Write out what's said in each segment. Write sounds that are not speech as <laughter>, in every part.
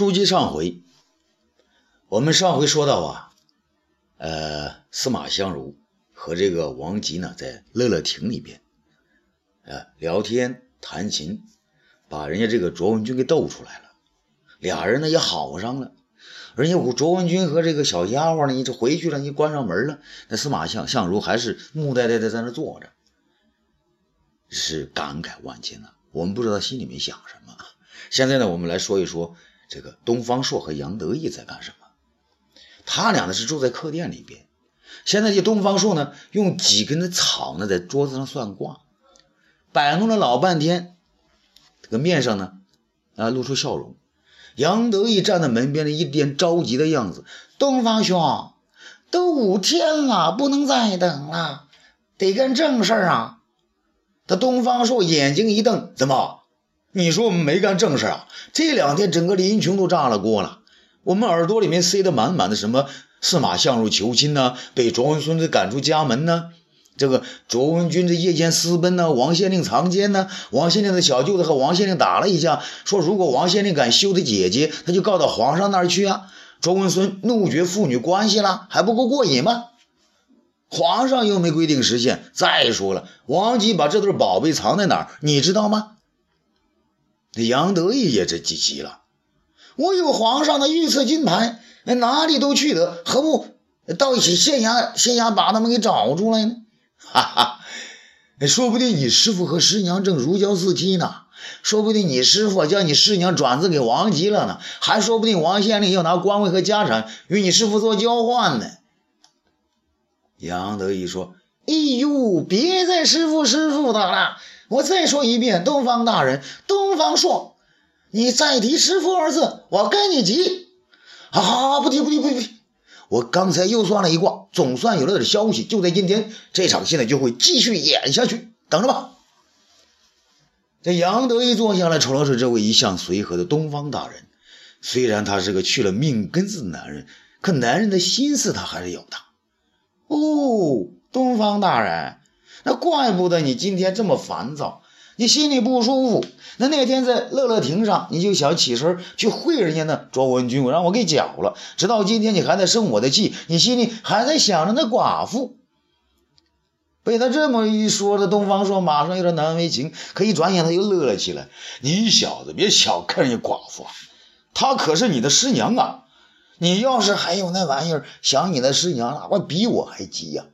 书接上回，我们上回说到啊，呃，司马相如和这个王吉呢，在乐乐亭里边，呃，聊天弹琴，把人家这个卓文君给逗出来了，俩人呢也好上了。而且卓文君和这个小丫鬟呢，一直回去了，一关上门了，那司马相相如还是木呆呆的在那坐着，是感慨万千呐。我们不知道心里面想什么。现在呢，我们来说一说。这个东方朔和杨得意在干什么？他俩呢是住在客店里边。现在这东方朔呢，用几根的草呢在桌子上算卦，摆弄了老半天，这个面上呢啊露出笑容。杨得意站在门边的一脸着急的样子。东方兄，都五天了，不能再等了，得干正事啊！他东方朔眼睛一瞪，怎么？你说我们没干正事啊？这两天整个林琼都炸了锅了，我们耳朵里面塞得满满的，什么司马相如求亲呢？被卓文孙子赶出家门呢？这个卓文君这夜间私奔呢？王县令藏奸呢？王县令的小舅子和王县令打了一架，说如果王县令敢休他姐姐，他就告到皇上那儿去啊！卓文孙怒绝父女关系了，还不够过瘾吗？皇上又没规定时限。再说了，王吉把这对宝贝藏在哪儿，你知道吗？那杨得意也这急急了，我有皇上的御赐金牌，哪里都去得，何不到一起县衙？县衙把他们给找出来呢？哈 <laughs> 哈，说不定你师傅和师娘正如胶似漆呢，说不定你师傅将你师娘转赠给王吉了呢，还说不定王县令要拿官位和家产与你师傅做交换呢。杨得意说：“哎呦，别再师傅师傅的了。”我再说一遍，东方大人，东方朔，你再提师傅二字，我跟你急！啊，不提不提不提！我刚才又算了一卦，总算有了点消息。就在今天，这场戏呢就会继续演下去，等着吧。这杨得意坐下来，瞅了瞅这位一向随和的东方大人。虽然他是个去了命根子的男人，可男人的心思他还是有的。哦，东方大人。那怪不得你今天这么烦躁，你心里不舒服。那那天在乐乐亭上，你就想起身去会人家呢。卓文君，我让我给搅了。直到今天，你还在生我的气，你心里还在想着那寡妇。被他这么一说，这东方朔马上有点难为情，可一转眼他又乐了起来。你小子别小看人家寡妇，她可是你的师娘啊！你要是还有那玩意儿想你的师娘，哪怕比我还急呀！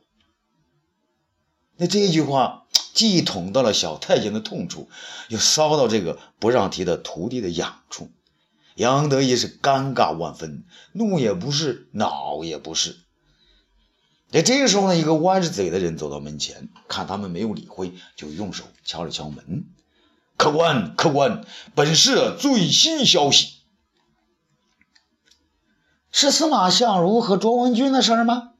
那这一句话既捅到了小太监的痛处，又烧到这个不让提的徒弟的痒处，杨得意是尴尬万分，怒也不是，恼也不是。在这个时候呢，一个歪着嘴的人走到门前，看他们没有理会，就用手敲了敲门：“客官，客官，本是最新消息，是司马相如和卓文君的事吗？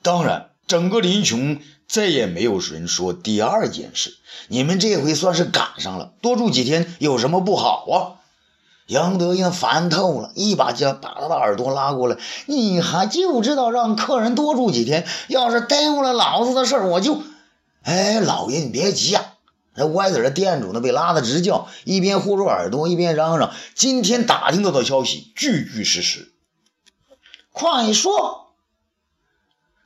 当然。”整个林琼再也没有人说第二件事，你们这回算是赶上了，多住几天有什么不好啊？杨德英烦透了，一把将把他的耳朵拉过来，你还就知道让客人多住几天，要是耽误了老子的事儿，我就……哎，老爷你别急啊！那歪嘴的店主呢，被拉得直叫，一边护住耳朵，一边嚷嚷：“今天打听到的消息，句句是实，快说！”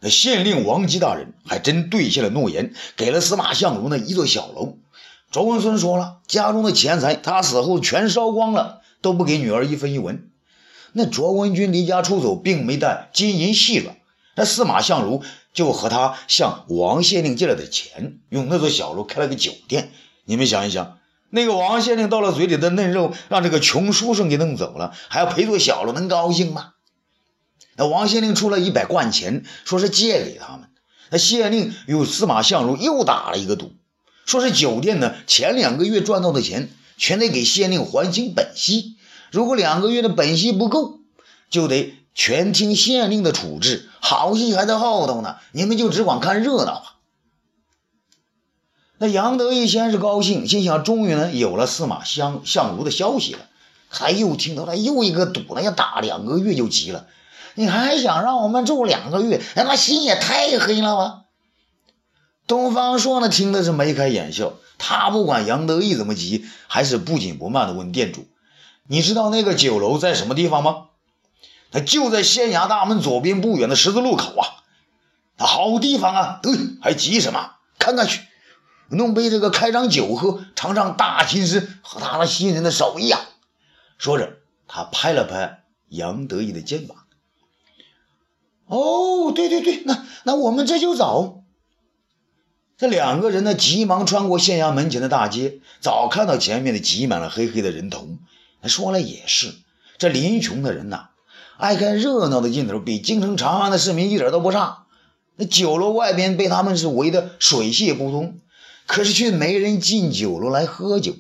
那县令王吉大人还真兑现了诺言，给了司马相如那一座小楼。卓文孙说了，家中的钱财他死后全烧光了，都不给女儿一分一文。那卓文君离家出走，并没带金银细软，那司马相如就和他向王县令借了点钱，用那座小楼开了个酒店。你们想一想，那个王县令到了嘴里的嫩肉，让这个穷书生给弄走了，还要赔座小楼，能高兴吗？那王县令出了一百贯钱，说是借给他们。那县令与司马相如又打了一个赌，说是酒店呢前两个月赚到的钱，全得给县令还清本息。如果两个月的本息不够，就得全听县令的处置。好戏还在后头呢，你们就只管看热闹吧。那杨得意先是高兴，心想终于呢有了司马相相如的消息了。他又听到了又一个赌，那要打两个月就急了。你还想让我们住两个月？那心也太黑了吧！东方朔呢，听的是眉开眼笑。他不管杨得意怎么急，还是不紧不慢的问店主：“你知道那个酒楼在什么地方吗？他就在县衙大门左边不远的十字路口啊！好地方啊！对，还急什么？看看去，弄杯这个开张酒喝，尝尝大秦师和他的新人的手艺啊！说着，他拍了拍杨得意的肩膀。哦，对对对，那那我们这就走。这两个人呢，急忙穿过县衙门前的大街，早看到前面的挤满了黑黑的人头。说来也是，这临邛的人呐，爱看热闹的劲头比京城长安的市民一点都不差。那酒楼外边被他们是围得水泄不通，可是却没人进酒楼来喝酒，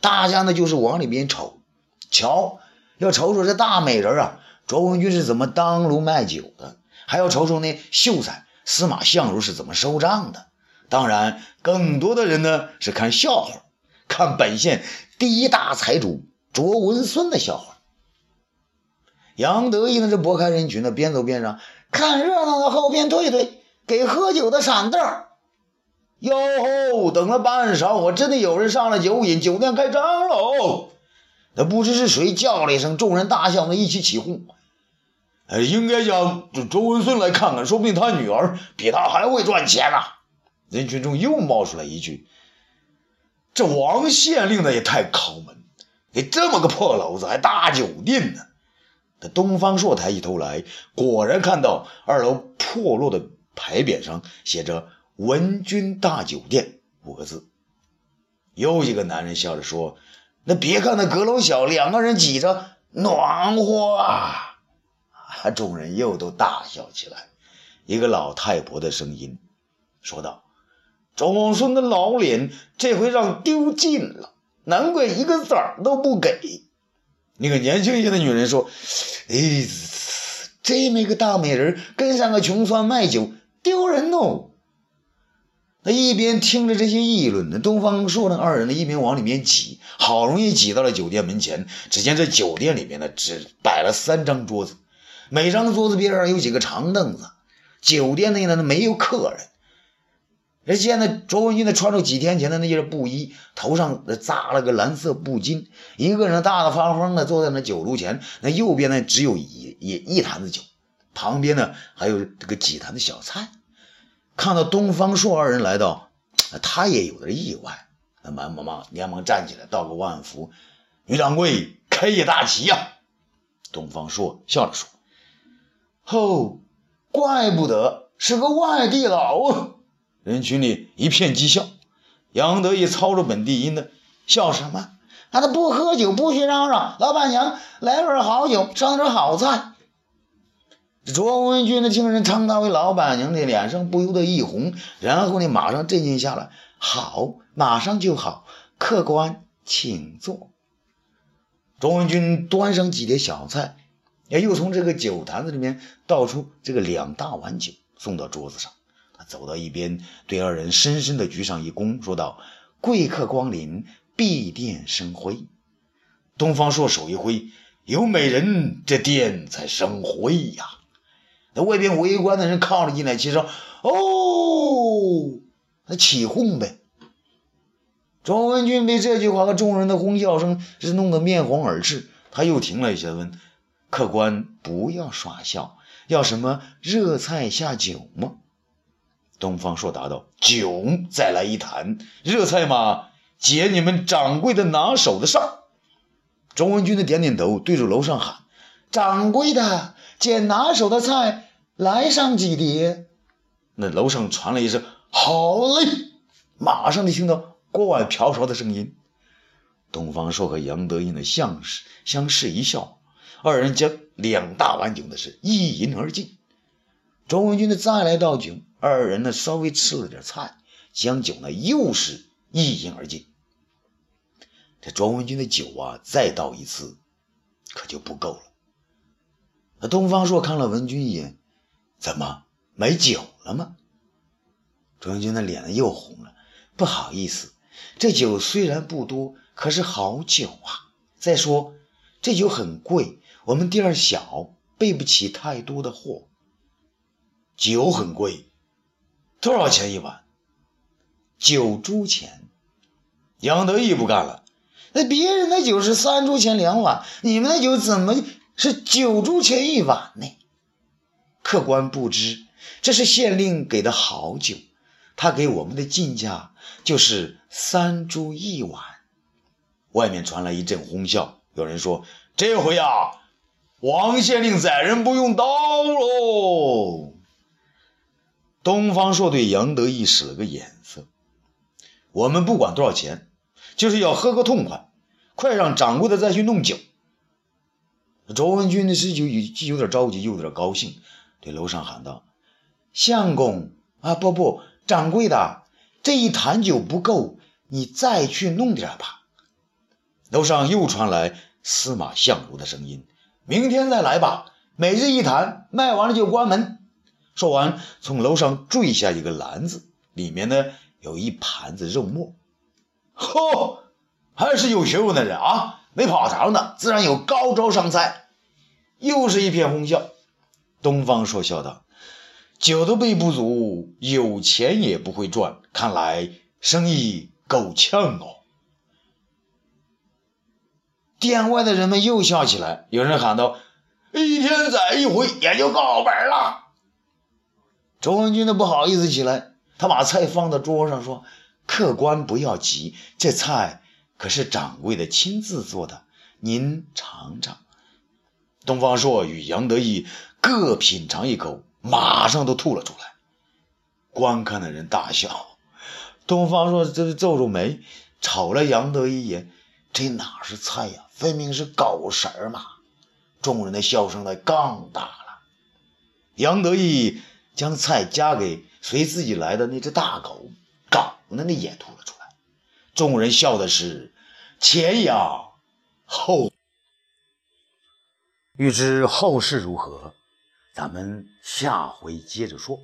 大家呢就是往里边瞅。瞧，要瞅瞅这大美人啊，卓文君是怎么当炉卖酒的，还要瞅瞅那秀才司马相如是怎么收账的。当然，更多的人呢是看笑话，看本县第一大财主。卓文孙的笑话，杨得意呢是拨开人群呢，边走边嚷：“看热闹的后边退退，给喝酒的闪凳。”哟吼！等了半晌，我真的有人上了酒瘾，酒店开张喽！那不知是谁叫了一声，众人大笑，呢一起起哄。哎，应该叫周文孙来看看，说不定他女儿比他还会赚钱啊！人群中又冒出来一句：“这王县令的也太抠门。”给这么个破楼子还大酒店呢？那东方朔抬起头来，果然看到二楼破落的牌匾上写着“文君大酒店”五个字。又一个男人笑着说：“那别看那阁楼小，两个人挤着暖和啊！”众人又都大笑起来。一个老太婆的声音说道：“周孙的老脸这回让丢尽了。”难怪一个子儿都不给。那个年轻一些的女人说：“哎，这么一个大美人跟上个穷酸卖酒，丢人哦。”那一边听着这些议论呢，东方朔那二人呢一边往里面挤，好容易挤到了酒店门前。只见这酒店里面呢只摆了三张桌子，每张桌子边上有几个长凳子。酒店内呢没有客人。这现在卓文君呢穿着几天前的那件布衣，头上扎了个蓝色布巾，一个人大大方方的坐在那酒炉前。那右边呢只有一一一坛子酒，旁边呢还有这个几坛的小菜。看到东方朔二人来到，他也有点意外，那忙忙忙连忙站起来道个万福：“女掌柜开业大吉呀！”东方朔笑着说：“哦，怪不得是个外地佬啊。”人群里一片讥笑，杨得意操着本地音的笑什么？他不喝酒，不许嚷嚷。老板娘，来份好酒，上点好菜。卓文君的，听人称他为老板娘的脸上不由得一红，然后呢，马上镇静下来。好，马上就好。客官请坐。卓文君端上几碟小菜，也又从这个酒坛子里面倒出这个两大碗酒，送到桌子上。他走到一边，对二人深深的鞠上一躬，说道：“贵客光临，闭店生辉。”东方朔手一挥：“有美人，这店才生辉呀！”那外边围观的人靠了进来，齐声：“哦！”那起哄呗。庄文俊被这句话和众人的哄笑声是弄得面红耳赤，他又停了一下，问：“客官不要耍笑，要什么热菜下酒吗？”东方朔答道：“酒再来一坛，热菜嘛，解你们掌柜的拿手的上。”周文君的点点头，对着楼上喊：“掌柜的，捡拿手的菜来上几碟。”那楼上传来一声：“好嘞！”马上就听到锅碗瓢勺的声音。东方朔和杨德印的相视相视一笑，二人将两大碗酒的是一饮而尽。周文君的再来倒酒。二人呢，稍微吃了点菜，将酒呢又是一饮而尽。这庄文君的酒啊，再倒一次，可就不够了。那东方朔看了文君一眼，怎么没酒了吗？庄文君的脸呢又红了，不好意思，这酒虽然不多，可是好酒啊。再说这酒很贵，我们店小，备不起太多的货。酒很贵。多少钱一碗？九铢钱。杨得意不干了，那别人的酒是三铢钱两碗，你们的酒怎么是九铢钱一碗呢？客官不知，这是县令给的好酒，他给我们的进价就是三铢一碗。外面传来一阵哄笑，有人说：“这回啊，王县令宰人不用刀喽。”东方朔对杨得意使了个眼色：“我们不管多少钱，就是要喝个痛快，快让掌柜的再去弄酒。”周文君的是就有既有点着急，又有点高兴，对楼上喊道：“相公啊，不不，掌柜的，这一坛酒不够，你再去弄点吧。”楼上又传来司马相如的声音：“明天再来吧，每日一坛，卖完了就关门。”说完，从楼上坠下一个篮子，里面呢有一盘子肉末。嚯，还是有学问的人啊！没跑堂的，自然有高招上菜。又是一片哄笑。东方朔笑道：“酒都备不足，有钱也不会赚，看来生意够呛哦。”店外的人们又笑起来，有人喊道：“一天宰一回，也就告本了。”周文君都不好意思起来，他把菜放到桌上，说：“客官不要急，这菜可是掌柜的亲自做的，您尝尝。”东方朔与杨得意各品尝一口，马上都吐了出来。观看的人大笑，东方朔这是皱皱眉，瞅了杨得意一眼。这哪是菜呀？分明是狗食儿嘛！众人的笑声呢更大了。杨得意将菜夹给随自己来的那只大狗，狗呢那也吐了出来。众人笑的是前仰后。欲知后事如何，咱们下回接着说。